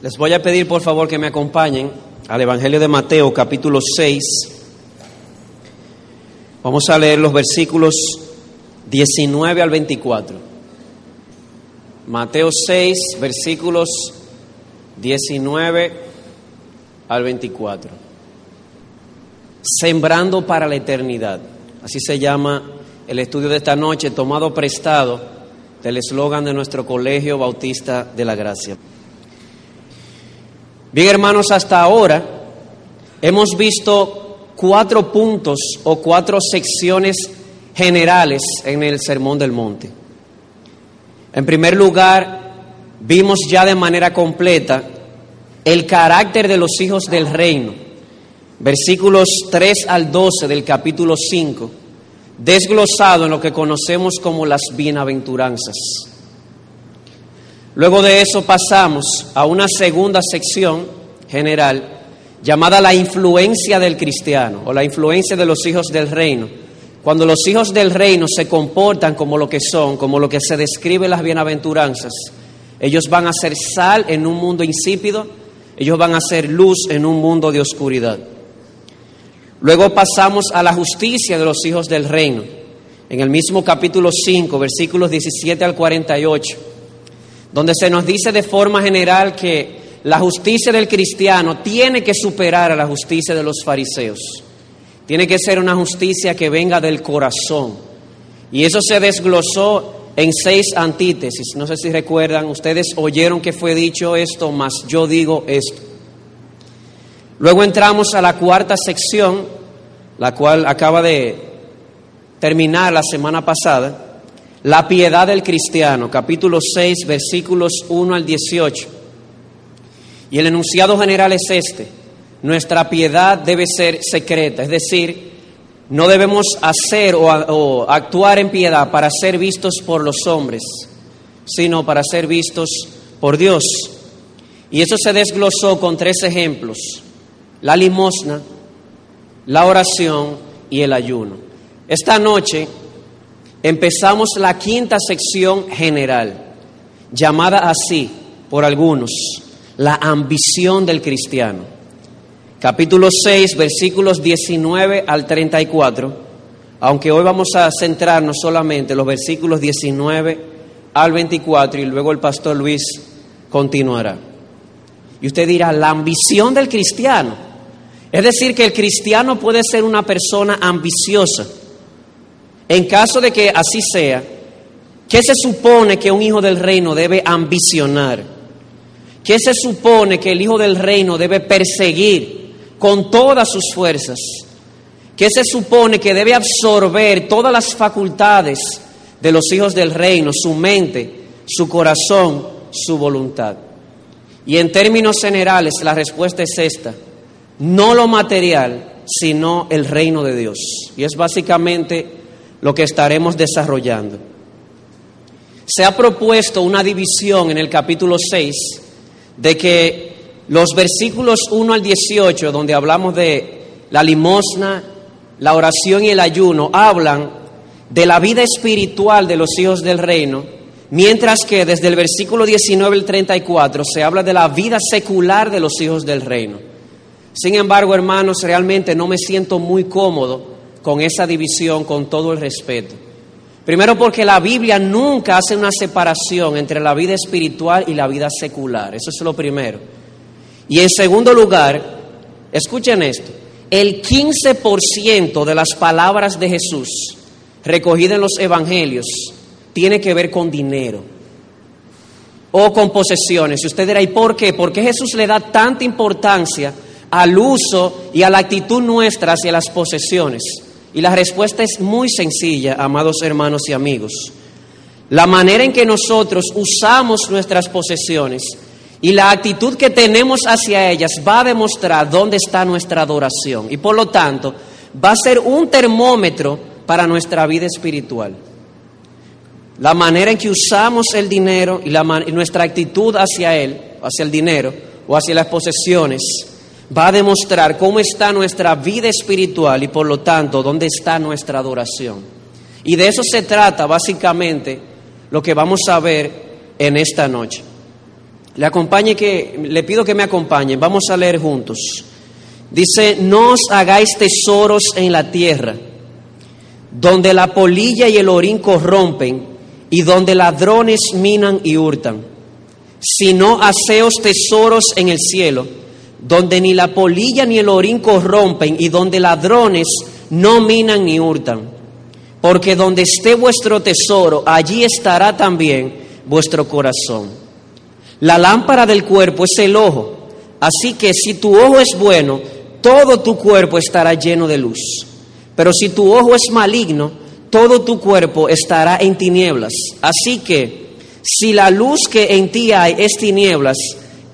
Les voy a pedir por favor que me acompañen al Evangelio de Mateo capítulo 6. Vamos a leer los versículos 19 al 24. Mateo 6, versículos 19 al 24. Sembrando para la eternidad. Así se llama el estudio de esta noche, tomado prestado del eslogan de nuestro Colegio Bautista de la Gracia. Bien, hermanos, hasta ahora hemos visto cuatro puntos o cuatro secciones generales en el Sermón del Monte. En primer lugar, vimos ya de manera completa el carácter de los hijos del reino, versículos 3 al 12 del capítulo 5, desglosado en lo que conocemos como las bienaventuranzas. Luego de eso pasamos a una segunda sección general llamada la influencia del cristiano o la influencia de los hijos del reino. Cuando los hijos del reino se comportan como lo que son, como lo que se describe en las bienaventuranzas, ellos van a ser sal en un mundo insípido, ellos van a ser luz en un mundo de oscuridad. Luego pasamos a la justicia de los hijos del reino. En el mismo capítulo 5, versículos 17 al 48 donde se nos dice de forma general que la justicia del cristiano tiene que superar a la justicia de los fariseos. Tiene que ser una justicia que venga del corazón. Y eso se desglosó en seis antítesis. No sé si recuerdan, ustedes oyeron que fue dicho esto, mas yo digo esto. Luego entramos a la cuarta sección, la cual acaba de terminar la semana pasada la piedad del cristiano, capítulo 6, versículos 1 al 18. Y el enunciado general es este. Nuestra piedad debe ser secreta, es decir, no debemos hacer o, actuar en piedad para ser vistos por los hombres, sino para ser vistos por Dios. Y eso se desglosó con tres ejemplos, la limosna, la oración y el ayuno. Esta noche empezamos la quinta sección general, llamada así por algunos, la ambición del cristiano. Capítulo 6, versículos 19 al 34, aunque hoy vamos a centrarnos solamente en los versículos 19 al 24 y luego el pastor Luis continuará. Y usted dirá, la ambición del cristiano. Es decir, que el cristiano puede ser una persona ambiciosa en caso de que así sea, ¿qué se supone que un hijo del reino debe ambicionar? ¿Qué se supone que el hijo del reino debe perseguir con todas sus fuerzas? ¿Qué se supone que debe absorber todas las facultades de los hijos del reino, su mente, su corazón, su voluntad? Y en términos generales la respuesta es esta, no lo material, sino el reino de Dios. Y es básicamente lo que estaremos desarrollando. Se ha propuesto una división en el capítulo 6 de que los versículos 1 al 18, donde hablamos de la limosna, la oración y el ayuno, hablan de la vida espiritual de los hijos del reino, mientras que desde el versículo 19 al 34 se habla de la vida secular de los hijos del reino. Sin embargo, hermanos, realmente no me siento muy cómodo con esa división con todo el respeto. Primero porque la Biblia nunca hace una separación entre la vida espiritual y la vida secular. Eso es lo primero. Y en segundo lugar, escuchen esto, el 15% de las palabras de Jesús recogidas en los evangelios tiene que ver con dinero o con posesiones. Y usted dirá, ¿y por qué? ¿Por qué Jesús le da tanta importancia al uso y a la actitud nuestra hacia las posesiones? Y la respuesta es muy sencilla, amados hermanos y amigos. La manera en que nosotros usamos nuestras posesiones y la actitud que tenemos hacia ellas va a demostrar dónde está nuestra adoración. Y por lo tanto, va a ser un termómetro para nuestra vida espiritual. La manera en que usamos el dinero y, nuestra actitud hacia él, hacia el dinero o hacia las posesiones, va a demostrar cómo está nuestra vida espiritual y por lo tanto dónde está nuestra adoración. Y de eso se trata básicamente lo que vamos a ver en esta noche. Le acompañe que le pido que me acompañen. Vamos a leer juntos. Dice, "No os hagáis tesoros en la tierra, donde la polilla y el orín corrompen y donde ladrones minan y hurtan, sino haceos tesoros en el cielo, donde ni la polilla ni el orín corrompen y donde ladrones no minan ni hurtan. Porque donde esté vuestro tesoro, allí estará también vuestro corazón. La lámpara del cuerpo es el ojo, así que si tu ojo es bueno, todo tu cuerpo estará lleno de luz. Pero si tu ojo es maligno, todo tu cuerpo estará en tinieblas. Así que, si la luz que en ti hay es tinieblas,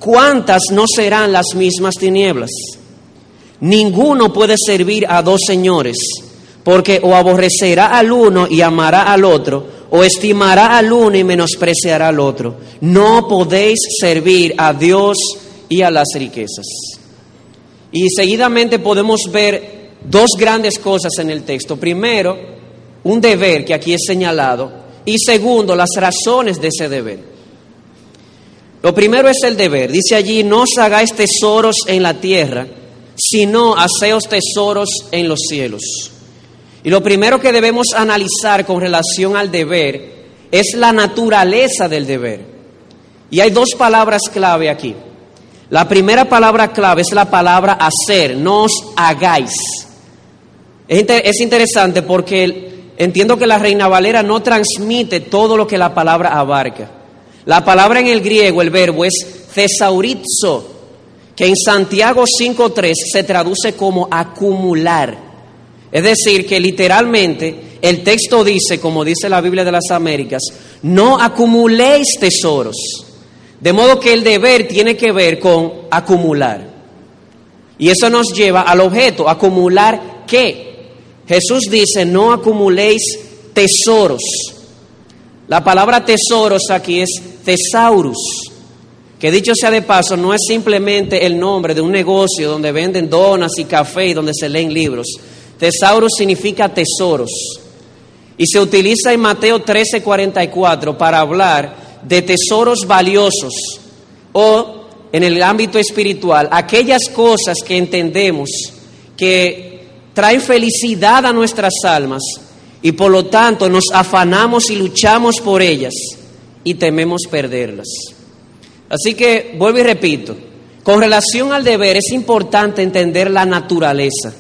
¿cuántas no serán las mismas tinieblas? Ninguno puede servir a dos señores, porque o aborrecerá al uno y amará al otro, o estimará al uno y menospreciará al otro. No podéis servir a Dios y a las riquezas. Y seguidamente podemos ver dos grandes cosas en el texto. Primero, un deber que aquí es señalado. Y segundo, las razones de ese deber. Lo primero es el deber. Dice allí, no os hagáis tesoros en la tierra, sino haceos tesoros en los cielos. Y lo primero que debemos analizar con relación al deber es la naturaleza del deber. Y hay dos palabras clave aquí. La primera palabra clave es la palabra hacer, no os hagáis. Es interesante porque entiendo que la Reina Valera no transmite todo lo que la palabra abarca. La palabra en el griego, el verbo es thesaurizo, que en Santiago 5.3 se traduce como acumular. Es decir, que literalmente el texto dice, como dice la Biblia de las Américas, no acumuléis tesoros. De modo que el deber tiene que ver con acumular. Y eso nos lleva al objeto, acumular qué. Jesús dice, no acumuléis tesoros. La palabra tesoros aquí es thesaurus, que dicho sea de paso, no es simplemente el nombre de un negocio donde venden donas y café y donde se leen libros. Tesaurus significa tesoros. Y se utiliza en Mateo 13:44 para hablar de tesoros valiosos o en el ámbito espiritual, aquellas cosas que entendemos que traen felicidad a nuestras almas y por lo tanto nos afanamos y luchamos por ellas y tememos perderlas. Así que vuelvo y repito, con relación al deber es importante entender la naturaleza.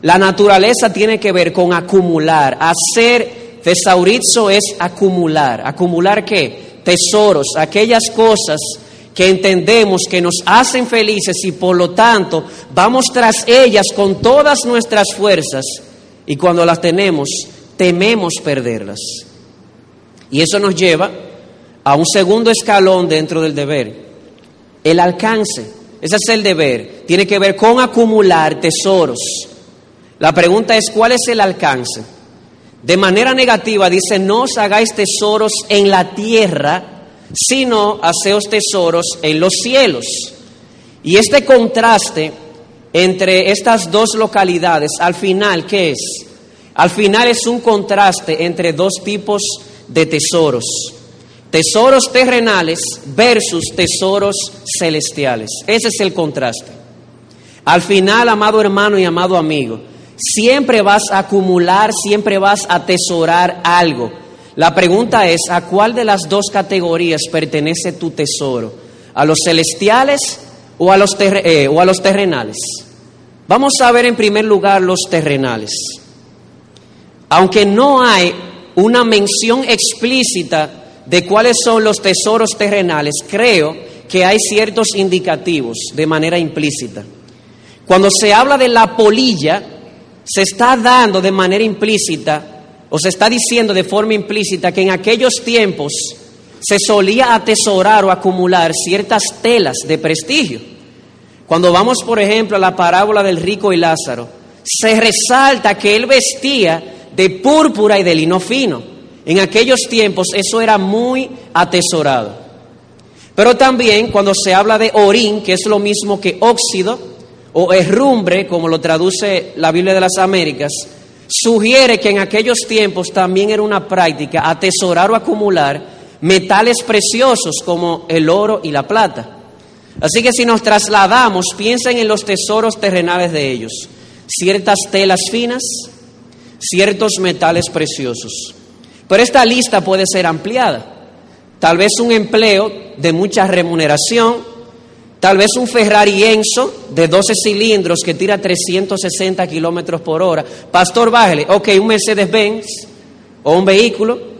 La naturaleza tiene que ver con acumular, hacer tesaurizo es acumular. ¿Acumular qué? tesoros, aquellas cosas que entendemos que nos hacen felices y por lo tanto vamos tras ellas con todas nuestras fuerzas y cuando las tenemos tememos perderlas. Y eso nos lleva a un segundo escalón dentro del deber, el alcance. Ese es el deber, tiene que ver con acumular tesoros. La pregunta es, ¿cuál es el alcance? De manera negativa dice, no os hagáis tesoros en la tierra, sino haceos tesoros en los cielos. Y este contraste entre estas dos localidades, al final, ¿qué es? Al final es un contraste entre dos tipos de tesoros. Tesoros terrenales versus tesoros celestiales. Ese es el contraste. Al final, amado hermano y amado amigo, Siempre vas a acumular, siempre vas a atesorar algo. La pregunta es, ¿a cuál de las dos categorías pertenece tu tesoro? ¿A los celestiales o a los, eh, o a los terrenales? Vamos a ver en primer lugar los terrenales. Aunque no hay una mención explícita de cuáles son los tesoros terrenales, creo que hay ciertos indicativos de manera implícita. Cuando se habla de la polilla, se está dando de manera implícita o se está diciendo de forma implícita que en aquellos tiempos se solía atesorar o acumular ciertas telas de prestigio. Cuando vamos, por ejemplo, a la parábola del rico y Lázaro, se resalta que él vestía de púrpura y de lino fino. En aquellos tiempos eso era muy atesorado. Pero también cuando se habla de orín, que es lo mismo que óxido, o herrumbre, como lo traduce la Biblia de las Américas, sugiere que en aquellos tiempos también era una práctica atesorar o acumular metales preciosos como el oro y la plata. Así que si nos trasladamos, piensen en los tesoros terrenales de ellos, ciertas telas finas, ciertos metales preciosos. Pero esta lista puede ser ampliada. Tal vez un empleo de mucha remuneración, tal vez un Ferrari Enzo de 12 cilindros que tira 360 kilómetros por hora. Pastor, bájale. Ok, un Mercedes-Benz o un vehículo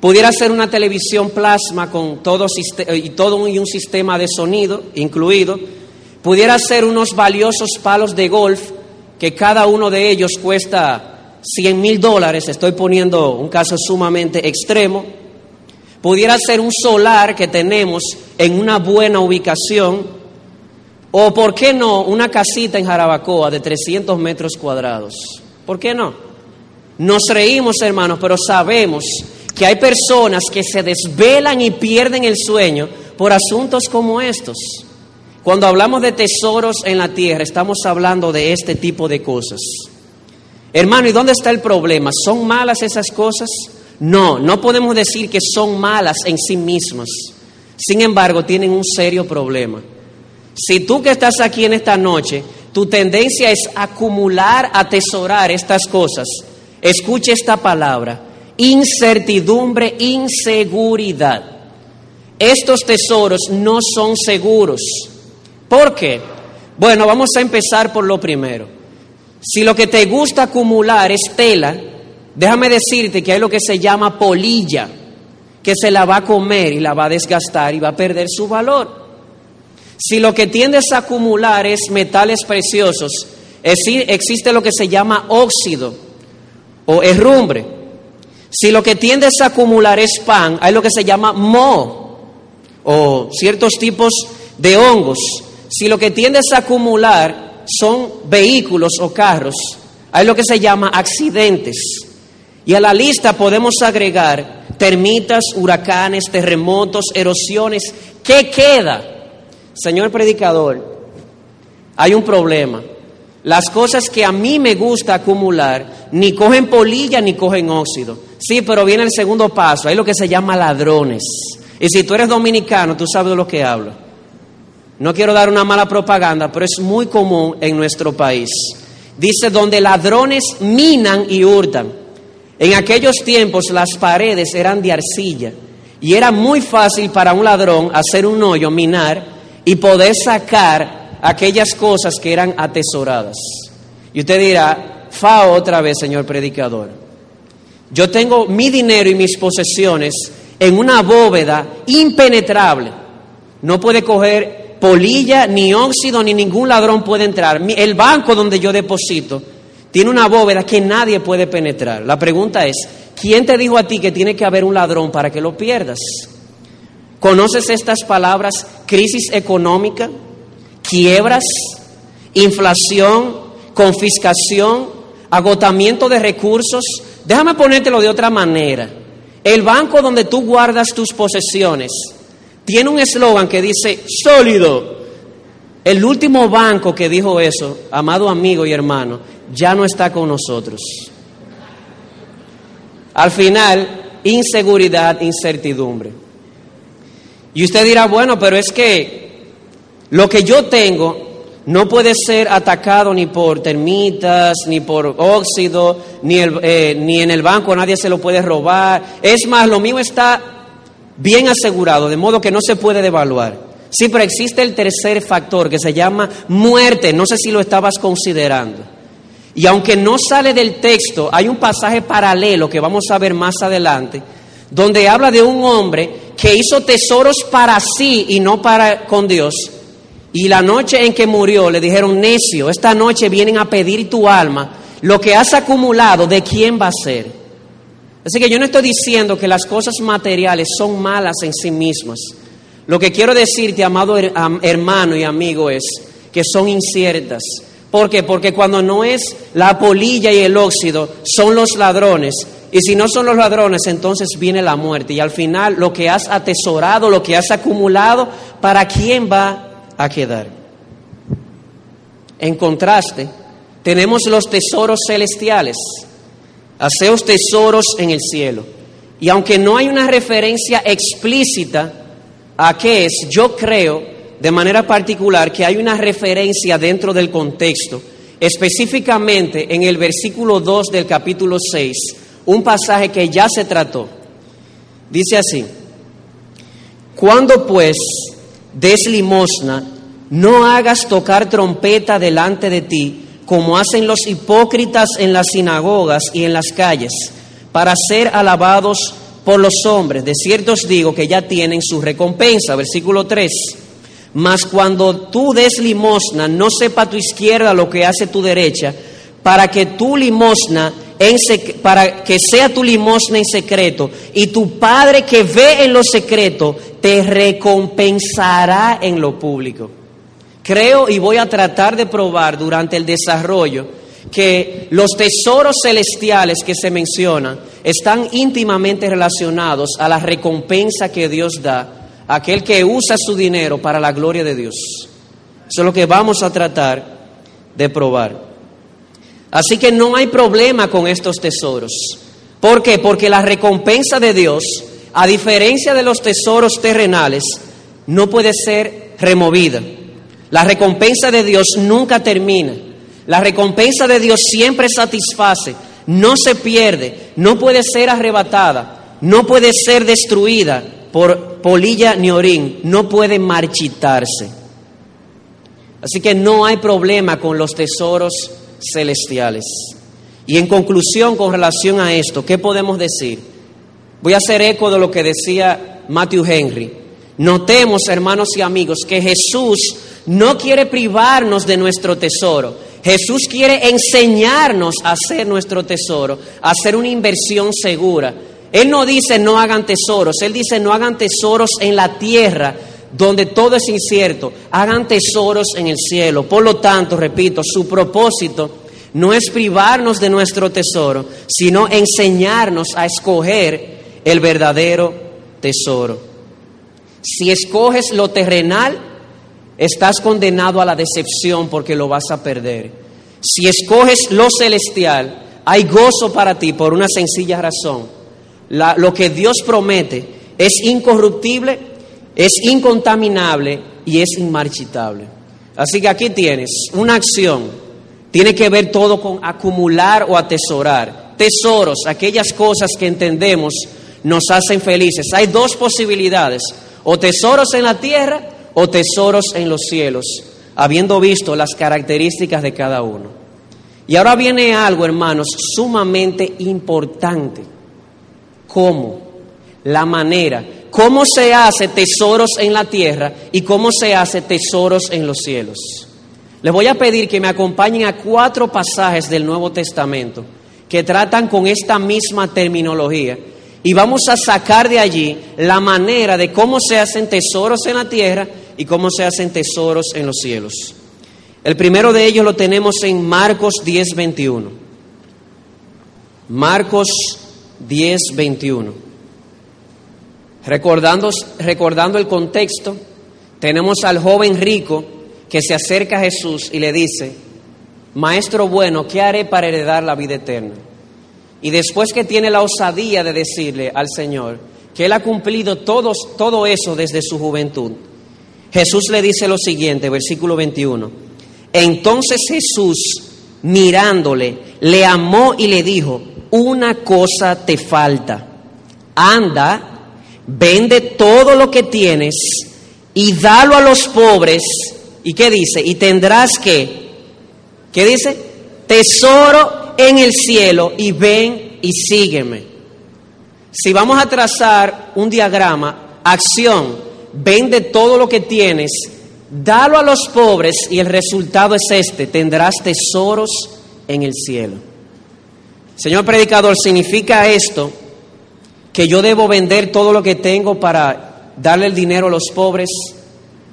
Pudiera ser una televisión plasma con todo, y todo un sistema de sonido incluido. Pudiera ser unos valiosos palos de golf que cada uno de ellos cuesta 100 mil dólares. Estoy poniendo un caso sumamente extremo. Pudiera ser un solar que tenemos en una buena ubicación. O, ¿por qué no, una casita en Jarabacoa de 300 metros cuadrados? ¿Por qué no? Nos reímos, hermanos, pero sabemos que hay personas que se desvelan y pierden el sueño por asuntos como estos. Cuando hablamos de tesoros en la tierra, estamos hablando de este tipo de cosas. Hermano, ¿y dónde está el problema? ¿Son malas esas cosas? No, no podemos decir que son malas en sí mismas. Sin embargo, tienen un serio problema. Si tú que estás aquí en esta noche, tu tendencia es acumular, atesorar estas cosas, escuche esta palabra, incertidumbre, inseguridad. Estos tesoros no son seguros. ¿Por qué? Bueno, vamos a empezar por lo primero. Si lo que te gusta acumular es tela, déjame decirte que hay lo que se llama polilla, que se la va a comer y la va a desgastar y va a perder su valor. Si lo que tiendes a acumular es metales preciosos, existe lo que se llama óxido o herrumbre. Si lo que tiendes a acumular es pan, hay lo que se llama mo o ciertos tipos de hongos. Si lo que tiendes a acumular son vehículos o carros, hay lo que se llama accidentes. Y a la lista podemos agregar termitas, huracanes, terremotos, erosiones. ¿Qué queda? Señor predicador, hay un problema. Las cosas que a mí me gusta acumular ni cogen polilla ni cogen óxido. Sí, pero viene el segundo paso, hay lo que se llama ladrones. Y si tú eres dominicano, tú sabes de lo que hablo. No quiero dar una mala propaganda, pero es muy común en nuestro país. Dice, donde ladrones minan y hurtan. En aquellos tiempos las paredes eran de arcilla y era muy fácil para un ladrón hacer un hoyo, minar y poder sacar aquellas cosas que eran atesoradas. Y usted dirá, fa otra vez, señor predicador. Yo tengo mi dinero y mis posesiones en una bóveda impenetrable. No puede coger polilla, ni óxido, ni ningún ladrón puede entrar. El banco donde yo deposito tiene una bóveda que nadie puede penetrar. La pregunta es, ¿quién te dijo a ti que tiene que haber un ladrón para que lo pierdas? ¿Conoces estas palabras? Crisis económica, quiebras, inflación, confiscación, agotamiento de recursos. Déjame ponértelo de otra manera. El banco donde tú guardas tus posesiones tiene un eslogan que dice sólido. El último banco que dijo eso, amado amigo y hermano, ya no está con nosotros. Al final, inseguridad, incertidumbre. Y usted dirá, bueno, pero es que lo que yo tengo no puede ser atacado ni por termitas, ni por óxido, ni, eh, ni en el banco nadie se lo puede robar. Es más, lo mío está bien asegurado, de modo que no se puede devaluar. Sí, pero existe el tercer factor que se llama muerte. No sé si lo estabas considerando. Y aunque no sale del texto, hay un pasaje paralelo que vamos a ver más adelante, donde habla de un hombre que hizo tesoros para sí y no para con Dios y la noche en que murió le dijeron, necio, esta noche vienen a pedir tu alma, lo que has acumulado, ¿de quién va a ser? Así que yo no estoy diciendo que las cosas materiales son malas en sí mismas. Lo que quiero decirte, amado hermano y amigo, es que son inciertas. ¿Por qué? Porque cuando no es la polilla y el óxido, son los ladrones. Y si no son los ladrones, entonces viene la muerte. Y al final, lo que has atesorado, lo que has acumulado, ¿para quién va a quedar. En contraste, tenemos los tesoros celestiales, haceos tesoros en el cielo. Y aunque no hay una referencia explícita a qué es, yo creo de manera particular que hay una referencia dentro del contexto, específicamente en el versículo 2 del capítulo 6, un pasaje que ya se trató. Dice así, cuando pues des limosna, no hagas tocar trompeta delante de ti, como hacen los hipócritas en las sinagogas y en las calles, para ser alabados por los hombres. De cierto os digo que ya tienen su recompensa. Versículo 3. Mas cuando tú des limosna, no sepa tu izquierda lo que hace tu derecha, para que tu limosna en para que sea tu limosna en secreto y tu Padre que ve en lo secreto te recompensará en lo público. Creo y voy a tratar de probar durante el desarrollo que los tesoros celestiales que se mencionan están íntimamente relacionados a la recompensa que Dios da a aquel que usa su dinero para la gloria de Dios. Eso es lo que vamos a tratar de probar. Así que no hay problema con estos tesoros. ¿Por qué? Porque la recompensa de Dios, a diferencia de los tesoros terrenales, no puede ser removida. La recompensa de Dios nunca termina. La recompensa de Dios siempre satisface, no se pierde, no puede ser arrebatada, no puede ser destruida por polilla ni orín, no puede marchitarse. Así que no hay problema con los tesoros celestiales. Y en conclusión con relación a esto, ¿qué podemos decir? Voy a hacer eco de lo que decía Matthew Henry. Notemos, hermanos y amigos, que Jesús no quiere privarnos de nuestro tesoro. Jesús quiere enseñarnos a hacer nuestro tesoro, a hacer una inversión segura. Él no dice no hagan tesoros, Él dice no hagan tesoros en la tierra donde todo es incierto, hagan tesoros en el cielo. Por lo tanto, repito, su propósito no es privarnos de nuestro tesoro, sino enseñarnos a escoger el verdadero tesoro. Si escoges lo terrenal, estás condenado a la decepción porque lo vas a perder. Si escoges lo celestial, hay gozo para ti por una sencilla razón. lo que Dios promete es incorruptible, es incontaminable y es inmarchitable. Así que aquí tienes una acción. Tiene que ver todo con acumular o atesorar. Tesoros, aquellas cosas que entendemos nos hacen felices. Hay dos posibilidades, o tesoros en la tierra o tesoros en los cielos, habiendo visto las características de cada uno. Y ahora viene algo, hermanos, sumamente importante. ¿Cómo? La manera. ¿Cómo se hace tesoros en la tierra y cómo se hace tesoros en los cielos? Les voy a pedir que me acompañen a cuatro pasajes del Nuevo Testamento que tratan con esta misma terminología y vamos a sacar de allí la manera de cómo se hacen tesoros en la tierra y cómo se hacen tesoros en los cielos. El primero de ellos lo tenemos en Marcos 10, 21. Marcos 10, 21. Recordando, recordando el contexto, tenemos al joven rico que se acerca a Jesús y le dice, Maestro bueno, ¿qué haré para heredar la vida eterna? Y después que tiene la osadía de decirle al Señor que Él ha cumplido todos, todo eso desde su juventud, Jesús le dice lo siguiente, versículo 21. Entonces Jesús, mirándole, le amó y le dijo, una cosa te falta. Anda, vende todo lo que tienes y dalo a los pobres. ¿Y qué dice? Y tendrás que, ¿qué dice? Tesoro en el cielo y ven y sígueme. Si vamos a trazar un diagrama, acción, vende todo lo que tienes, dalo a los pobres y el resultado es este, tendrás tesoros en el cielo. Señor predicador, ¿significa esto que yo debo vender todo lo que tengo para darle el dinero a los pobres?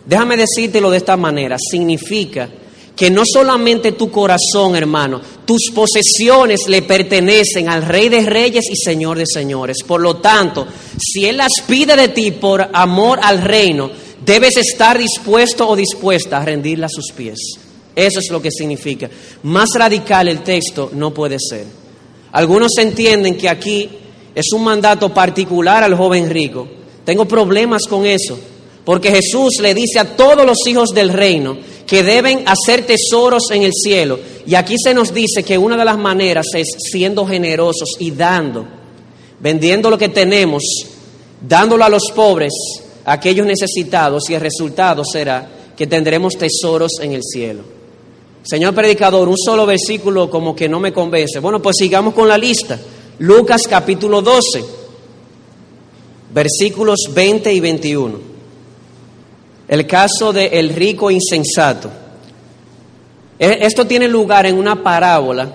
Déjame decírtelo de esta manera, significa que no solamente tu corazón, hermano, tus posesiones le pertenecen al Rey de Reyes y Señor de Señores. Por lo tanto, si Él las pide de ti por amor al reino, debes estar dispuesto o dispuesta a rendirla a sus pies. Eso es lo que significa. Más radical el texto no puede ser. Algunos entienden que aquí es un mandato particular al joven rico. Tengo problemas con eso, porque Jesús le dice a todos los hijos del reino que deben hacer tesoros en el cielo. Y aquí se nos dice que una de las maneras es siendo generosos y dando, vendiendo lo que tenemos, dándolo a los pobres, a aquellos necesitados, y el resultado será que tendremos tesoros en el cielo. Señor predicador, un solo versículo como que no me convence. Bueno, pues sigamos con la lista. Lucas capítulo 12, versículos 20 y 21. El caso del el rico insensato. E, esto tiene lugar en una parábola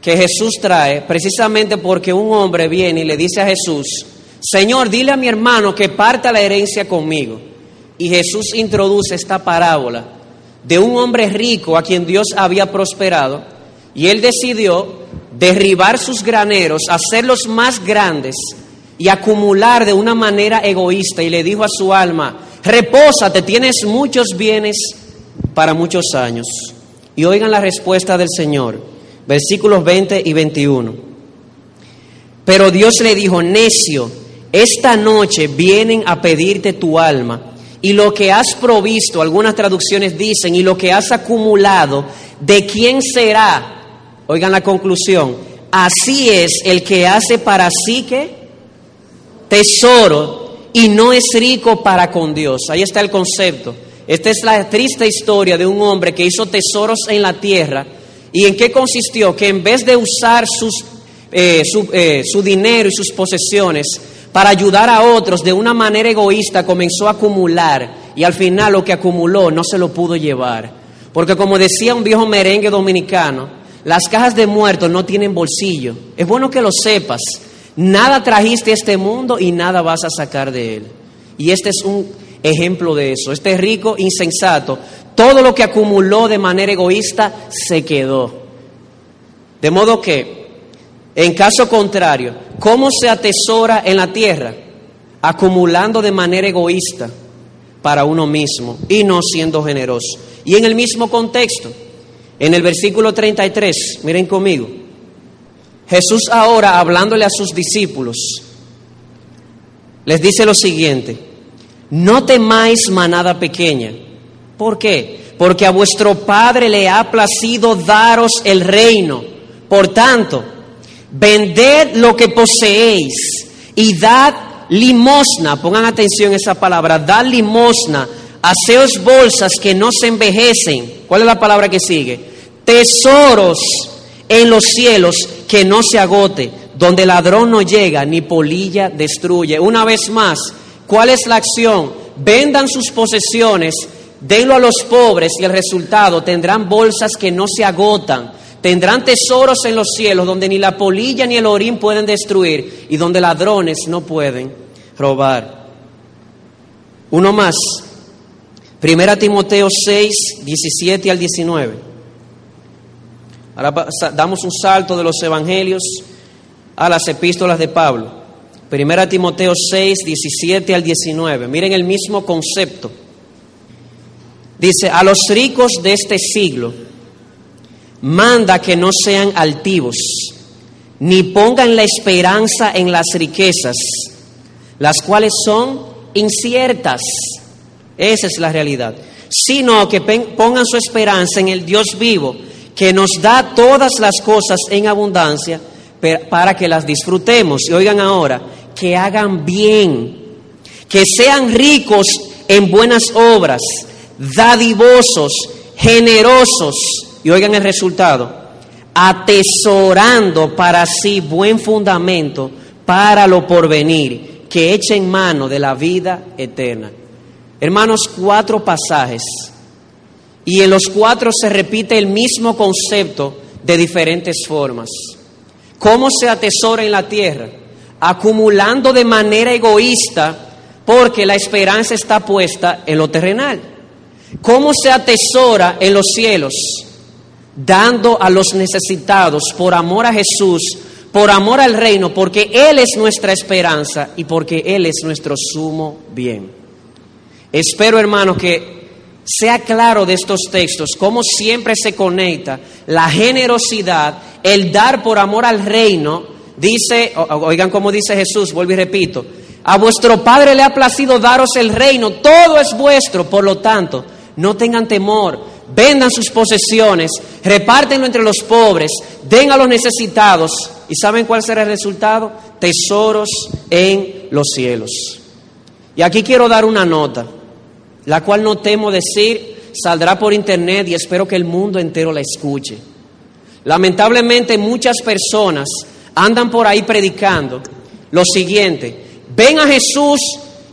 que Jesús trae precisamente porque un hombre viene y le dice a Jesús, Señor, dile a mi hermano que parta la herencia conmigo. Y Jesús introduce esta parábola de un hombre rico a quien Dios había prosperado y él decidió derribar sus graneros, hacerlos más grandes y acumular de una manera egoísta y le dijo a su alma, repósate, tienes muchos bienes para muchos años. Y oigan la respuesta del Señor, versículos 20 y 21. Pero Dios le dijo, necio, esta noche vienen a pedirte tu alma y lo que has provisto, algunas traducciones dicen, y lo que has acumulado, ¿de quién será? Oigan la conclusión. Así es el que hace para sí que tesoro y no es rico para con Dios. Ahí está el concepto. Esta es la triste historia de un hombre que hizo tesoros en la tierra. ¿Y en qué consistió? Que en vez de usar sus, eh, su, eh, su dinero y sus posesiones para ayudar a otros de una manera egoísta, comenzó a acumular y al final lo que acumuló no se lo pudo llevar. Porque como decía un viejo merengue dominicano, las cajas de muertos no tienen bolsillo. Es bueno que lo sepas. Nada trajiste a este mundo y nada vas a sacar de él. Y este es un ejemplo de eso. Este rico insensato, todo lo que acumuló de manera egoísta se quedó. De modo que en caso contrario, ¿cómo se atesora en la tierra? Acumulando de manera egoísta para uno mismo y no siendo generoso. Y en el mismo contexto, en el versículo 33, miren conmigo, Jesús ahora hablándole a sus discípulos, les dice lo siguiente, no temáis manada pequeña. ¿Por qué? Porque a vuestro Padre le ha placido daros el reino. Por tanto, vended lo que poseéis y dad limosna, pongan atención esa palabra, dad limosna, haceos bolsas que no se envejecen. ¿Cuál es la palabra que sigue? Tesoros en los cielos que no se agote, donde ladrón no llega ni polilla destruye. Una vez más, ¿cuál es la acción? Vendan sus posesiones, denlo a los pobres y el resultado tendrán bolsas que no se agotan Tendrán tesoros en los cielos donde ni la polilla ni el orín pueden destruir y donde ladrones no pueden robar. Uno más. Primera Timoteo 6, 17 al 19. Ahora damos un salto de los evangelios a las epístolas de Pablo. Primera Timoteo 6, 17 al 19. Miren el mismo concepto. Dice, a los ricos de este siglo, manda que no sean altivos, ni pongan la esperanza en las riquezas, las cuales son inciertas. Esa es la realidad. Sino que pongan su esperanza en el Dios vivo, que nos da todas las cosas en abundancia para que las disfrutemos. Y oigan ahora, que hagan bien, que sean ricos en buenas obras, dadivosos, generosos, y oigan el resultado, atesorando para sí buen fundamento para lo porvenir, que eche en mano de la vida eterna. Hermanos, cuatro pasajes. Y en los cuatro se repite el mismo concepto de diferentes formas. ¿Cómo se atesora en la tierra? Acumulando de manera egoísta porque la esperanza está puesta en lo terrenal. ¿Cómo se atesora en los cielos? dando a los necesitados por amor a Jesús, por amor al reino, porque Él es nuestra esperanza y porque Él es nuestro sumo bien. Espero, hermano, que sea claro de estos textos cómo siempre se conecta la generosidad, el dar por amor al reino, dice, oigan cómo dice Jesús, vuelvo y repito, a vuestro Padre le ha placido daros el reino, todo es vuestro, por lo tanto, no tengan temor, vendan sus posesiones, repártenlo entre los pobres, den a los necesitados. ¿Y saben cuál será el resultado? Tesoros en los cielos. Y aquí quiero dar una nota, la cual no temo decir, saldrá por internet y espero que el mundo entero la escuche. Lamentablemente muchas personas andan por ahí predicando lo siguiente, ven a Jesús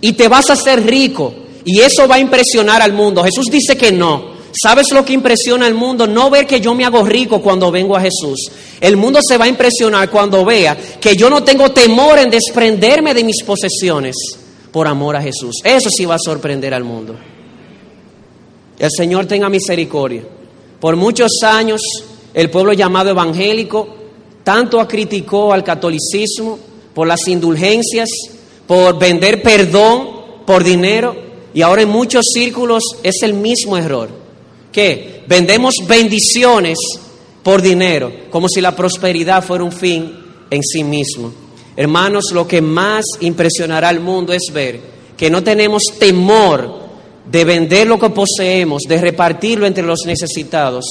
y te vas a hacer rico y eso va a impresionar al mundo. Jesús dice que no. ¿Sabes lo que impresiona al mundo? No ver que yo me hago rico cuando vengo a Jesús. El mundo se va a impresionar cuando vea que yo no tengo temor en desprenderme de mis posesiones por amor a Jesús. Eso sí va a sorprender al mundo. El Señor tenga misericordia. Por muchos años el pueblo llamado evangélico tanto criticó al catolicismo por las indulgencias, por vender perdón por dinero y ahora en muchos círculos es el mismo error. Que vendemos bendiciones por dinero, como si la prosperidad fuera un fin en sí mismo. Hermanos, lo que más impresionará al mundo es ver que no tenemos temor de vender lo que poseemos, de repartirlo entre los necesitados,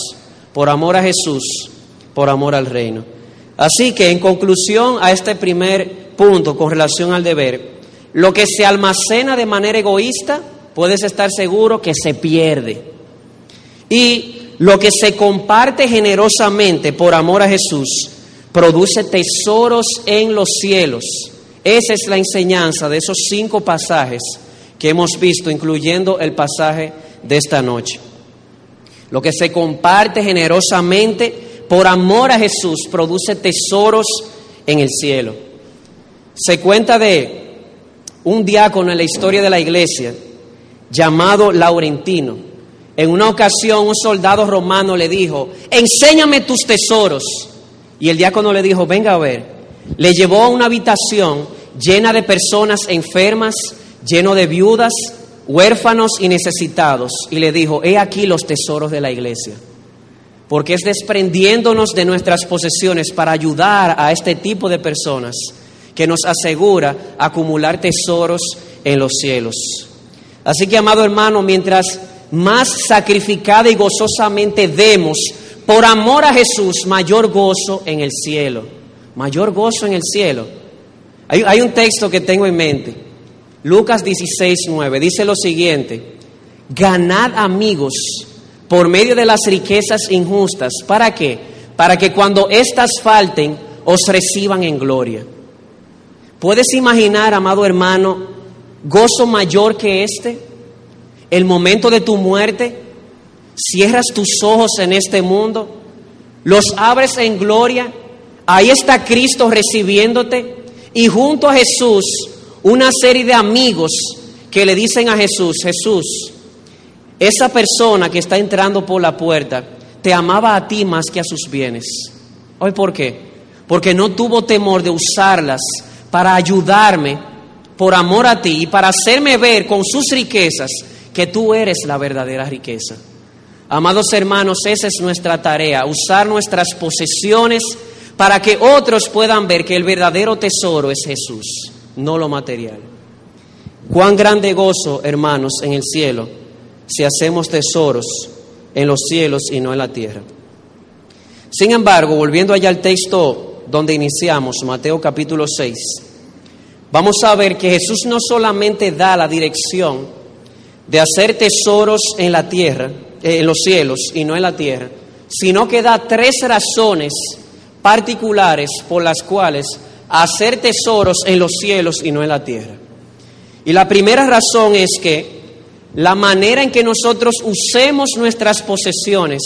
por amor a Jesús, por amor al reino. Así que en conclusión a este primer punto con relación al deber, lo que se almacena de manera egoísta, puedes estar seguro que se pierde. Y lo que se comparte generosamente por amor a Jesús, produce tesoros en los cielos. Esa es la enseñanza de esos cinco pasajes que hemos visto, incluyendo el pasaje de esta noche. Lo que se comparte generosamente por amor a Jesús produce tesoros en el cielo. Se cuenta de un diácono en la historia de la iglesia llamado Laurentino. En una ocasión un soldado romano le dijo, enséñame tus tesoros. Y el diácono le dijo, venga a ver. Le llevó a una habitación llena de personas enfermas, lleno de viudas, huérfanos y necesitados. Y le dijo, he aquí los tesoros de la iglesia. Porque es desprendiéndonos de nuestras posesiones para ayudar a este tipo de personas que nos asegura acumular tesoros en los cielos. Así que, amado hermano, mientras más sacrificada y gozosamente demos por amor a Jesús, mayor gozo en el cielo. Mayor gozo en el cielo. Hay, un texto que tengo en mente. Lucas 16, 9. Dice lo siguiente. Ganad amigos por medio de las riquezas injustas. ¿Para qué? Para que cuando éstas falten, os reciban en gloria. ¿Puedes imaginar, amado hermano, gozo mayor que este? El momento de tu muerte, cierras tus ojos en este mundo, los abres en gloria, ahí está Cristo recibiéndote y junto a Jesús una serie de amigos que le dicen a Jesús, Jesús, esa persona que está entrando por la puerta te amaba a ti más que a sus bienes. ¿Hoy por qué? Porque no tuvo temor de usarlas para ayudarme por amor a ti y para hacerme ver con sus riquezas que tú eres la verdadera riqueza. Amados hermanos, esa es nuestra tarea, usar nuestras posesiones para que otros puedan ver que el verdadero tesoro es Jesús, no lo material. Cuán grande gozo, hermanos, en el cielo, si hacemos tesoros en los cielos y no en la tierra. Sin embargo, volviendo allá al texto donde iniciamos, Mateo capítulo 6, vamos a ver que Jesús no solamente da la dirección de hacer tesoros en la tierra, en los cielos y no en la tierra, sino que da tres razones particulares por las cuales hacer tesoros en los cielos y no en la tierra. Y la primera razón es que la manera en que nosotros usemos nuestras posesiones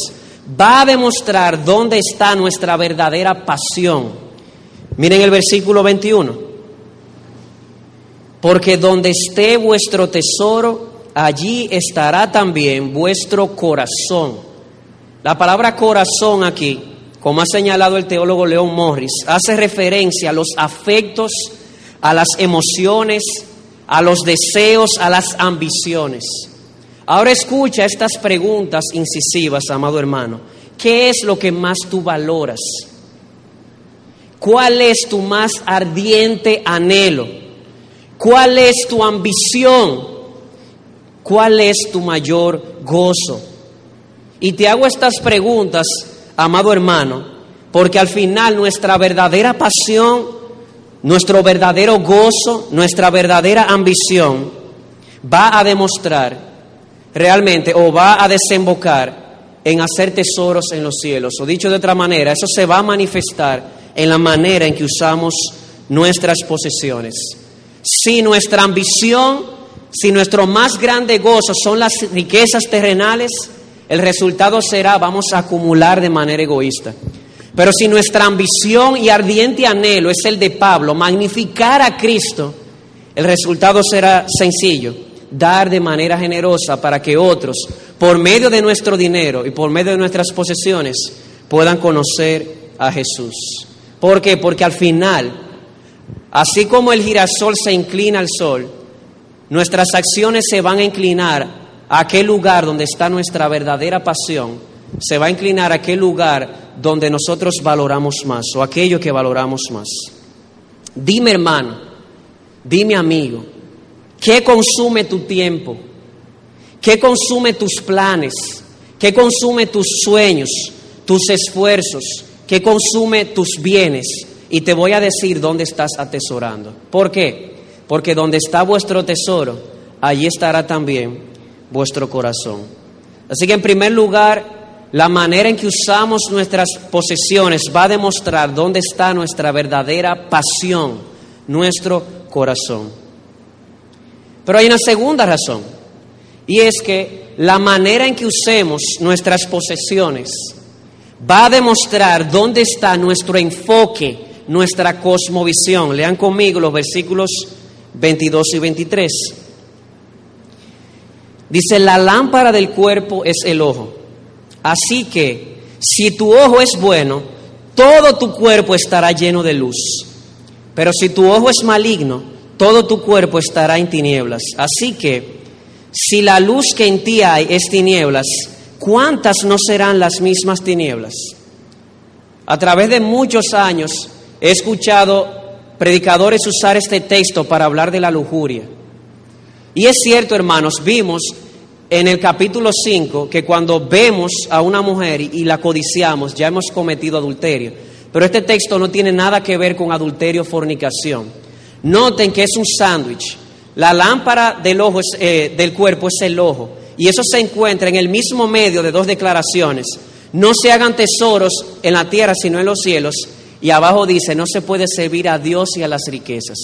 va a demostrar dónde está nuestra verdadera pasión. Miren el versículo 21. Porque donde esté vuestro tesoro, allí estará también vuestro corazón. La palabra corazón aquí, como ha señalado el teólogo León Morris, hace referencia a los afectos, a las emociones, a los deseos, a las ambiciones. Ahora escucha estas preguntas incisivas, amado hermano. ¿Qué es lo que más tú valoras? ¿Cuál es tu más ardiente anhelo? ¿Cuál es tu ambición? ¿Cuál es tu mayor gozo? Y te hago estas preguntas, amado hermano, porque al final nuestra verdadera pasión, nuestro verdadero gozo, nuestra verdadera ambición va a demostrar realmente o va a desembocar en hacer tesoros en los cielos. O dicho de otra manera, eso se va a manifestar en la manera en que usamos nuestras posesiones. Si nuestra ambición, si nuestro más grande gozo son las riquezas terrenales, el resultado será vamos a acumular de manera egoísta. Pero si nuestra ambición y ardiente anhelo es el de Pablo, magnificar a Cristo, el resultado será sencillo, dar de manera generosa para que otros, por medio de nuestro dinero y por medio de nuestras posesiones, puedan conocer a Jesús. ¿Por qué? Porque al final, así como el girasol se inclina al sol, nuestras acciones se van a inclinar a aquel lugar donde está nuestra verdadera pasión se va a inclinar a aquel lugar donde nosotros valoramos más o aquello que valoramos más. Dime hermano, dime amigo, ¿qué consume tu tiempo? ¿Qué consume tus planes? ¿Qué consume tus sueños, tus esfuerzos? ¿Qué consume tus bienes? Y te voy a decir dónde estás atesorando. ¿Por qué? Porque donde está vuestro tesoro, allí estará también vuestro corazón. Así que en primer lugar, la manera en que usamos nuestras posesiones va a demostrar dónde está nuestra verdadera pasión, nuestro corazón. Pero hay una segunda razón, y es que la manera en que usemos nuestras posesiones va a demostrar dónde está nuestro enfoque, nuestra cosmovisión. Lean conmigo los versículos 22 y 23. Dice, la lámpara del cuerpo es el ojo. Así que si tu ojo es bueno, todo tu cuerpo estará lleno de luz. Pero si tu ojo es maligno, todo tu cuerpo estará en tinieblas. Así que si la luz que en ti hay es tinieblas, ¿cuántas no serán las mismas tinieblas? A través de muchos años he escuchado predicadores usar este texto para hablar de la lujuria. Y es cierto, hermanos, vimos en el capítulo 5 que cuando vemos a una mujer y la codiciamos, ya hemos cometido adulterio. Pero este texto no tiene nada que ver con adulterio fornicación. Noten que es un sándwich. La lámpara del, ojo eh, del cuerpo es el ojo. Y eso se encuentra en el mismo medio de dos declaraciones. No se hagan tesoros en la tierra, sino en los cielos. Y abajo dice, no se puede servir a Dios y a las riquezas.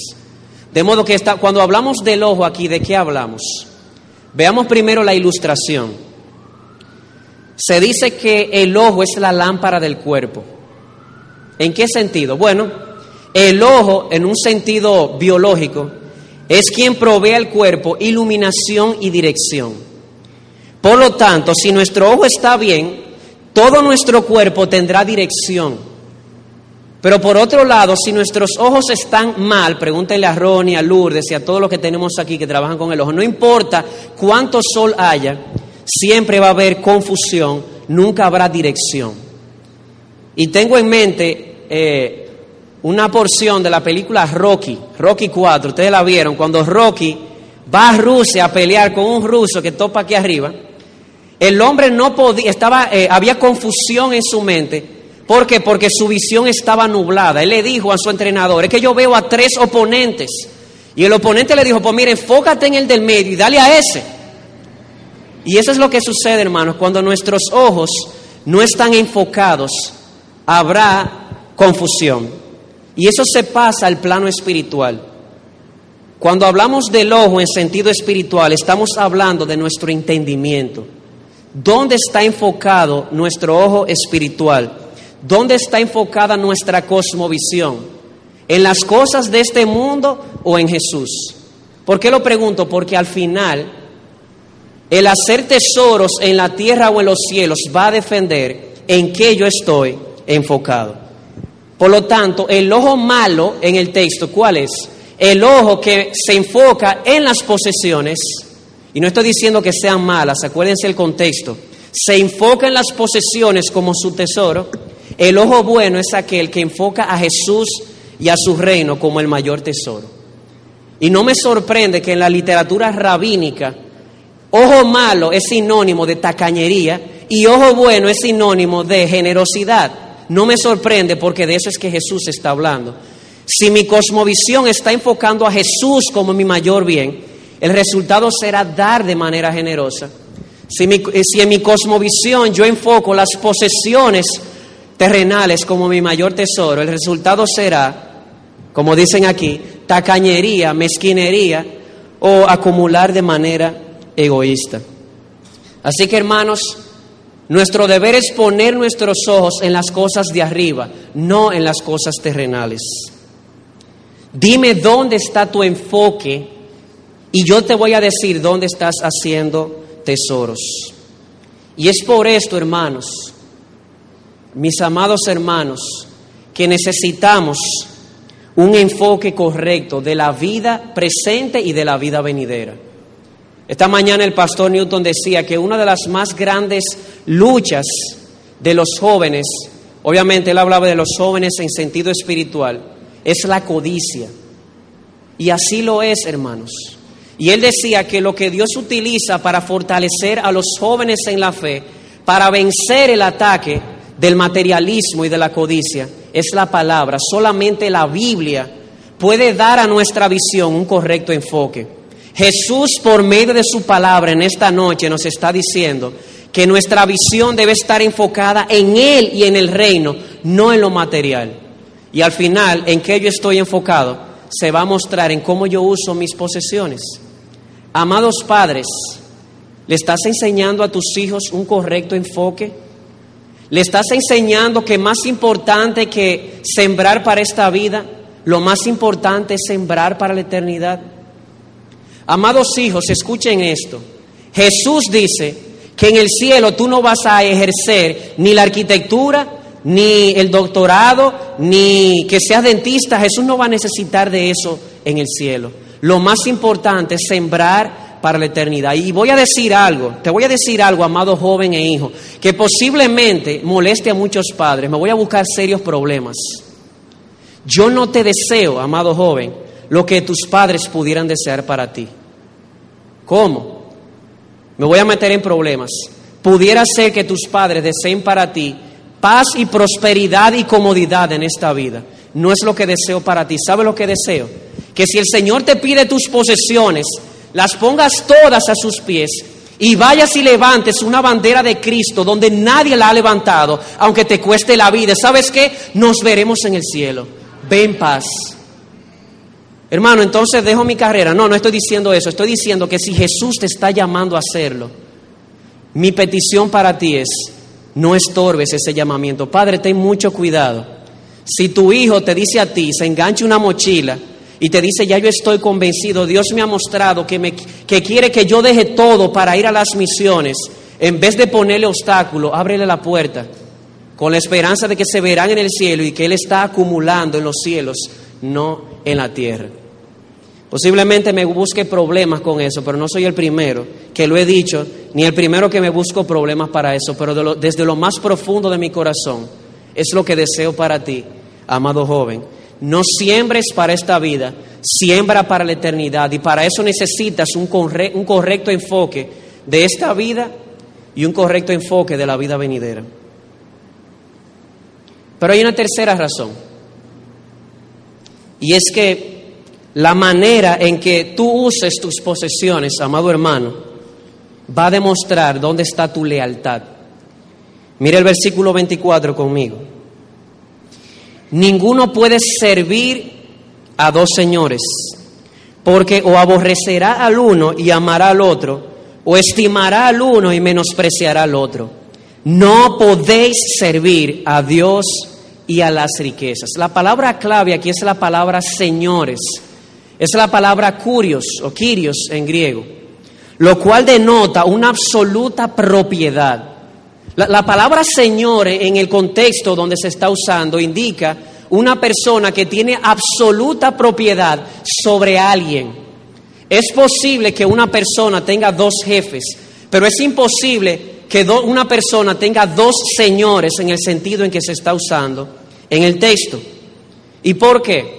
De modo que está, cuando hablamos del ojo aquí, ¿de qué hablamos? Veamos primero la ilustración. Se dice que el ojo es la lámpara del cuerpo. ¿En qué sentido? Bueno, el ojo, en un sentido biológico, es quien provee al cuerpo iluminación y dirección. Por lo tanto, si nuestro ojo está bien, todo nuestro cuerpo tendrá dirección. Pero por otro lado, si nuestros ojos están mal, pregúntenle a Ronnie, a Lourdes y a todos los que tenemos aquí que trabajan con el ojo, no importa cuánto sol haya, siempre va a haber confusión, nunca habrá dirección. Y tengo en mente eh, una porción de la película Rocky, Rocky 4, ustedes la vieron, cuando Rocky va a Rusia a pelear con un ruso que topa aquí arriba, el hombre no podía, estaba, eh, había confusión en su mente ¿Por qué? Porque su visión estaba nublada. Él le dijo a su entrenador, es que yo veo a tres oponentes. Y el oponente le dijo, pues mire, enfócate en el del medio y dale a ese. Y eso es lo que sucede, hermanos, cuando nuestros ojos no están enfocados, habrá confusión. Y eso se pasa al plano espiritual. Cuando hablamos del ojo en sentido espiritual, estamos hablando de nuestro entendimiento. ¿Dónde está enfocado nuestro ojo espiritual? ¿Dónde está enfocada nuestra cosmovisión? ¿En las cosas de este mundo o en Jesús? ¿Por qué lo pregunto? Porque al final el hacer tesoros en la tierra o en los cielos va a defender en qué yo estoy enfocado. Por lo tanto, el ojo malo en el texto, ¿cuál es? El ojo que se enfoca en las posesiones, y no estoy diciendo que sean malas, acuérdense el contexto, se enfoca en las posesiones como su tesoro, El ojo bueno es aquel que enfoca a Jesús y a su reino como el mayor tesoro. Y no me sorprende que en la literatura rabínica, ojo malo es sinónimo de tacañería y ojo bueno es sinónimo de generosidad. No me sorprende porque de eso es que Jesús está hablando. Si mi cosmovisión está enfocando a Jesús como mi mayor bien, el resultado será dar de manera generosa. Si, si en mi cosmovisión yo enfoco las posesiones terrenales como mi mayor tesoro, el resultado será como dicen aquí, tacañería, mezquinería o acumular de manera egoísta. Así que hermanos, nuestro deber es poner nuestros ojos en las cosas de arriba, no en las cosas terrenales. Dime dónde está tu enfoque y yo te voy a decir dónde estás haciendo tesoros. Y es por esto, hermanos, mis amados hermanos, que necesitamos un enfoque correcto de la vida presente y de la vida venidera. Esta mañana el pastor Newton decía que una de las más grandes luchas de los jóvenes, obviamente él hablaba de los jóvenes en sentido espiritual, es la codicia. Y así lo es, hermanos. Y él decía que lo que Dios utiliza para fortalecer a los jóvenes en la fe, para vencer el ataque del materialismo y de la codicia, es la palabra. Solamente la Biblia puede dar a nuestra visión un correcto enfoque. Jesús, por medio de su palabra en esta noche, nos está diciendo que nuestra visión debe estar enfocada en Él y en el reino, no en lo material. Y al final, en qué yo estoy enfocado, se va a mostrar en cómo yo uso mis posesiones. Amados padres, ¿le estás enseñando a tus hijos un correcto enfoque? Le estás enseñando que más importante que sembrar para esta vida, lo más importante es sembrar para la eternidad. Amados hijos, escuchen esto. Jesús dice que en el cielo tú no vas a ejercer ni la arquitectura, ni el doctorado, ni que seas dentista. Jesús no va a necesitar de eso en el cielo. Lo más importante es sembrar para la eternidad. Y voy a decir algo, te voy a decir algo, amado joven e hijo, que posiblemente moleste a muchos padres, me voy a buscar serios problemas. Yo no te deseo, amado joven, lo que tus padres pudieran desear para ti. ¿Cómo? Me voy a meter en problemas. Pudiera ser que tus padres deseen para ti paz y prosperidad y comodidad en esta vida. No es lo que deseo para ti. ¿Sabe lo que deseo? Que si el Señor te pide tus posesiones, las pongas todas a sus pies y vayas y levantes una bandera de Cristo donde nadie la ha levantado, aunque te cueste la vida. ¿Sabes qué? Nos veremos en el cielo. Ven paz. Hermano, entonces dejo mi carrera. No, no estoy diciendo eso. Estoy diciendo que si Jesús te está llamando a hacerlo, mi petición para ti es, no estorbes ese llamamiento. Padre, ten mucho cuidado. Si tu hijo te dice a ti, se enganche una mochila, y te dice, ya yo estoy convencido, Dios me ha mostrado que, me, que quiere que yo deje todo para ir a las misiones, en vez de ponerle obstáculo, ábrele la puerta, con la esperanza de que se verán en el cielo y que Él está acumulando en los cielos, no en la tierra. Posiblemente me busque problemas con eso, pero no soy el primero que lo he dicho, ni el primero que me busco problemas para eso, pero desde lo más profundo de mi corazón es lo que deseo para ti, amado joven no siembres para esta vida, siembra para la eternidad. Y para eso necesitas un, correcto enfoque de esta vida y un correcto enfoque de la vida venidera. Pero hay una tercera razón. Y es que la manera en que tú uses tus posesiones, amado hermano, va a demostrar dónde está tu lealtad. Mire el versículo 24 conmigo. Ninguno puede servir a dos señores, porque o aborrecerá al uno y amará al otro, o estimará al uno y menospreciará al otro. No podéis servir a Dios y a las riquezas. La palabra clave aquí es la palabra señores, es la palabra curios o quirios en griego, lo cual denota una absoluta propiedad. La, palabra Señor en el contexto donde se está usando indica una persona que tiene absoluta propiedad sobre alguien. Es posible que una persona tenga dos jefes, pero es imposible que una persona tenga dos señores en el sentido en que se está usando en el texto. ¿Y por qué?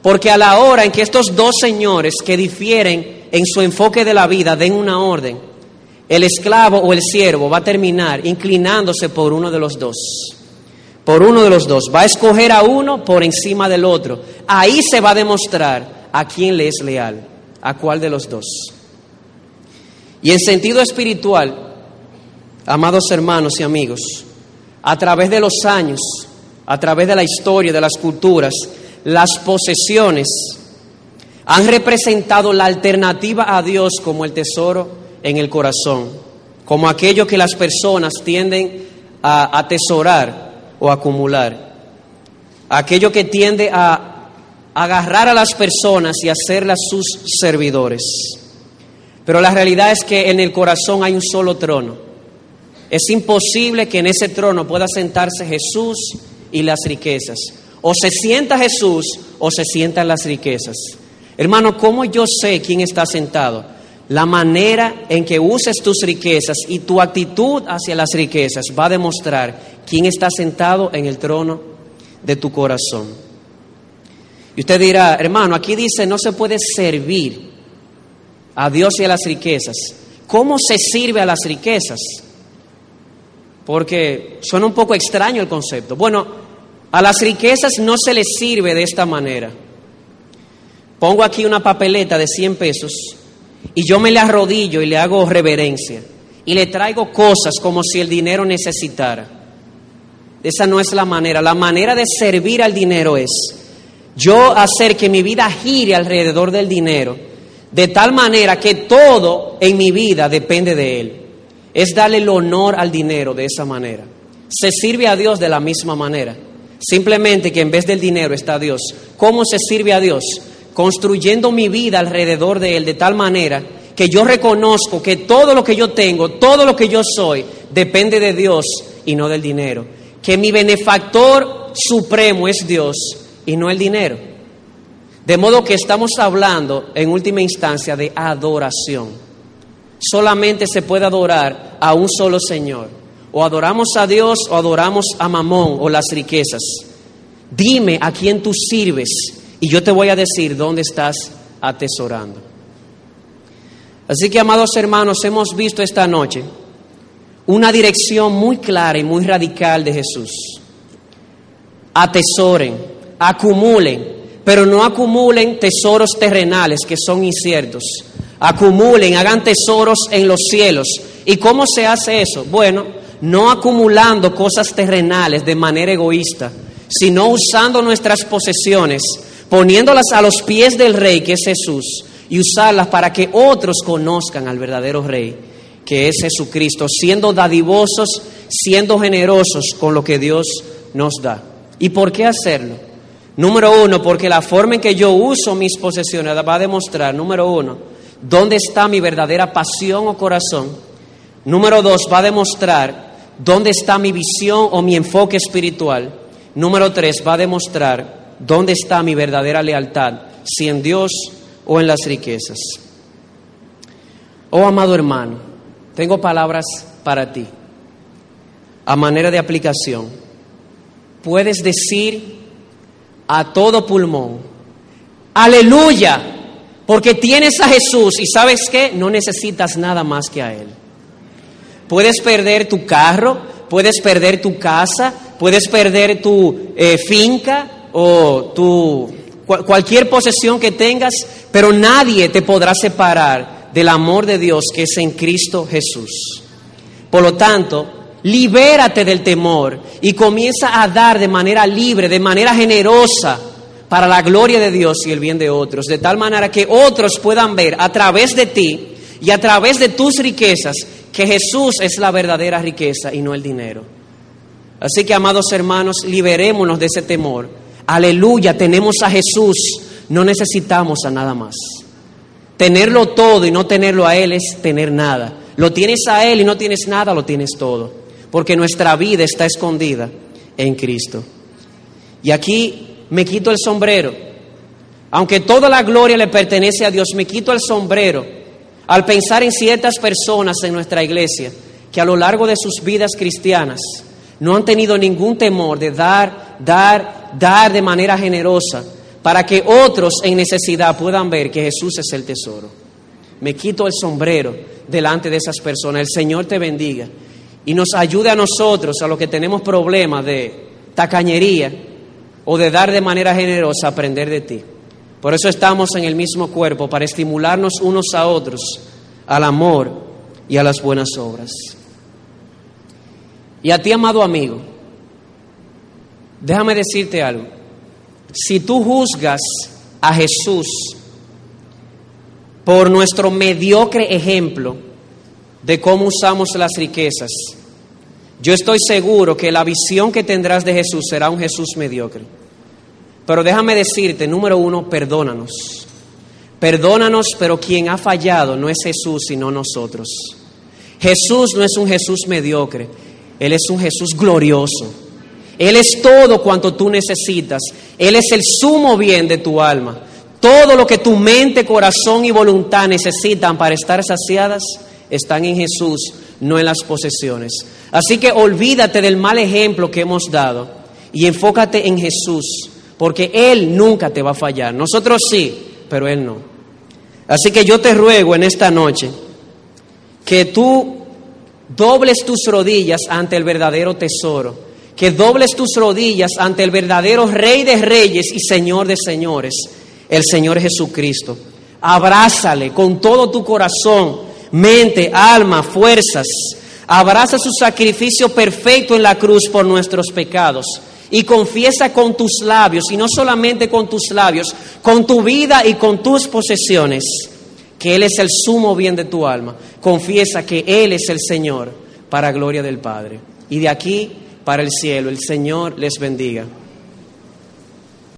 Porque a la hora en que estos dos señores que difieren en su enfoque de la vida den una orden, el esclavo o el siervo va a terminar inclinándose por uno de los dos. Por uno de los dos. Va a escoger a uno por encima del otro. Ahí se va a demostrar a quién le es leal, a cuál de los dos. Y en sentido espiritual, amados hermanos y amigos, a través de los años, a través de la historia, de las culturas, las posesiones han representado la alternativa a Dios como el tesoro en el corazón, como aquello que las personas tienden a atesorar o acumular, aquello que tiende a agarrar a las personas y hacerlas sus servidores. Pero la realidad es que en el corazón hay un solo trono. Es imposible que en ese trono pueda sentarse Jesús y las riquezas. O se sienta Jesús o se sientan las riquezas. Hermano, ¿cómo yo sé quién está sentado? La manera en que uses tus riquezas y tu actitud hacia las riquezas va a demostrar quién está sentado en el trono de tu corazón. Y usted dirá, hermano, aquí dice no se puede servir a Dios y a las riquezas. ¿Cómo se sirve a las riquezas? Porque suena un poco extraño el concepto. Bueno, a las riquezas no se les sirve de esta manera. Pongo aquí una papeleta de 100 pesos y yo me le arrodillo y le hago reverencia y le traigo cosas como si el dinero necesitara. Esa no es la manera. La manera de servir al dinero es yo hacer que mi vida gire alrededor del dinero de tal manera que todo en mi vida depende de él. Es darle el honor al dinero de esa manera. Se sirve a Dios de la misma manera. Simplemente que en vez del dinero está Dios. ¿Cómo se sirve a Dios? Construyendo mi vida alrededor de Él de tal manera que yo reconozco que todo lo que yo tengo, todo lo que yo soy, depende de Dios y no del dinero. Que mi benefactor supremo es Dios y no el dinero. De modo que estamos hablando en última instancia de adoración. Solamente se puede adorar a un solo Señor. O adoramos a Dios o adoramos a Mamón o las riquezas. Dime a quién tú sirves y yo te voy a decir dónde estás atesorando. Así que, amados hermanos, hemos visto esta noche una dirección muy clara y muy radical de Jesús. Atesoren, acumulen, pero no acumulen tesoros terrenales que son inciertos. Acumulen, hagan tesoros en los cielos. ¿Y cómo se hace eso? Bueno, no acumulando cosas terrenales de manera egoísta, sino usando nuestras posesiones, poniéndolas a los pies del Rey, que es Jesús, y usarlas para que otros conozcan al verdadero Rey, que es Jesucristo, siendo dadivosos, siendo generosos con lo que Dios nos da. ¿Y por qué hacerlo? Número uno, porque la forma en que yo uso mis posesiones va a demostrar, número uno, dónde está mi verdadera pasión o corazón. Número dos, va a demostrar dónde está mi visión o mi enfoque espiritual. Número tres, va a demostrar dónde está mi verdadera lealtad, si en Dios o en las riquezas. Oh amado hermano, tengo palabras para ti. A manera de aplicación, puedes decir a todo pulmón. Aleluya, porque tienes a Jesús y sabes que no necesitas nada más que a Él. Puedes perder tu carro, puedes perder tu casa, puedes perder tu eh, finca o tu, cualquier posesión que tengas, pero nadie te podrá separar del amor de Dios que es en Cristo Jesús. Por lo tanto, Libérate del temor y comienza a dar de manera libre, de manera generosa, para la gloria de Dios y el bien de otros, de tal manera que otros puedan ver a través de ti y a través de tus riquezas que Jesús es la verdadera riqueza y no el dinero. Así que, amados hermanos, liberémonos de ese temor. Aleluya, tenemos a Jesús, no necesitamos a nada más. Tenerlo todo y no tenerlo a Él es tener nada. Lo tienes a Él y no tienes nada, lo tienes todo porque nuestra vida está escondida en Cristo. Y aquí me quito el sombrero. Aunque toda la gloria le pertenece a Dios, me quito el sombrero al pensar en ciertas personas en nuestra iglesia que a lo largo de sus vidas cristianas no han tenido ningún temor de dar, dar, dar de manera generosa para que otros en necesidad puedan ver que Jesús es el tesoro. Me quito el sombrero delante de esas personas. El Señor te bendiga y nos ayude a nosotros, a los que tenemos problemas de tacañería o de dar de manera generosa, aprender de ti. Por eso estamos en el mismo cuerpo, para estimularnos unos a otros al amor y a las buenas obras. Y a ti, amado amigo, déjame decirte algo. Si tú juzgas a Jesús por nuestro mediocre ejemplo de cómo usamos las riquezas, yo estoy seguro que la visión que tendrás de Jesús será un Jesús mediocre. Pero déjame decirte, número uno, perdónanos. Perdónanos, pero quien ha fallado no es Jesús, sino nosotros. Jesús no es un Jesús mediocre, Él es un Jesús glorioso. Él es todo cuanto tú necesitas. Él es el sumo bien de tu alma. Todo lo que tu mente, corazón y voluntad necesitan para estar saciadas están en Jesús, no en las posesiones. Así que olvídate del mal ejemplo que hemos dado y enfócate en Jesús, porque Él nunca te va a fallar. Nosotros sí, pero Él no. Así que yo te ruego en esta noche que tú dobles tus rodillas ante el verdadero tesoro, que dobles tus rodillas ante el verdadero Rey de Reyes y Señor de Señores, el Señor Jesucristo. Abrázale con todo tu corazón, mente, alma, fuerzas. Abraza su sacrificio perfecto en la cruz por nuestros pecados y confiesa con tus labios, y no solamente con tus labios, con tu vida y con tus posesiones, que Él es el sumo bien de tu alma. Confiesa que Él es el Señor para gloria del Padre. Y de aquí para el cielo, el Señor les bendiga.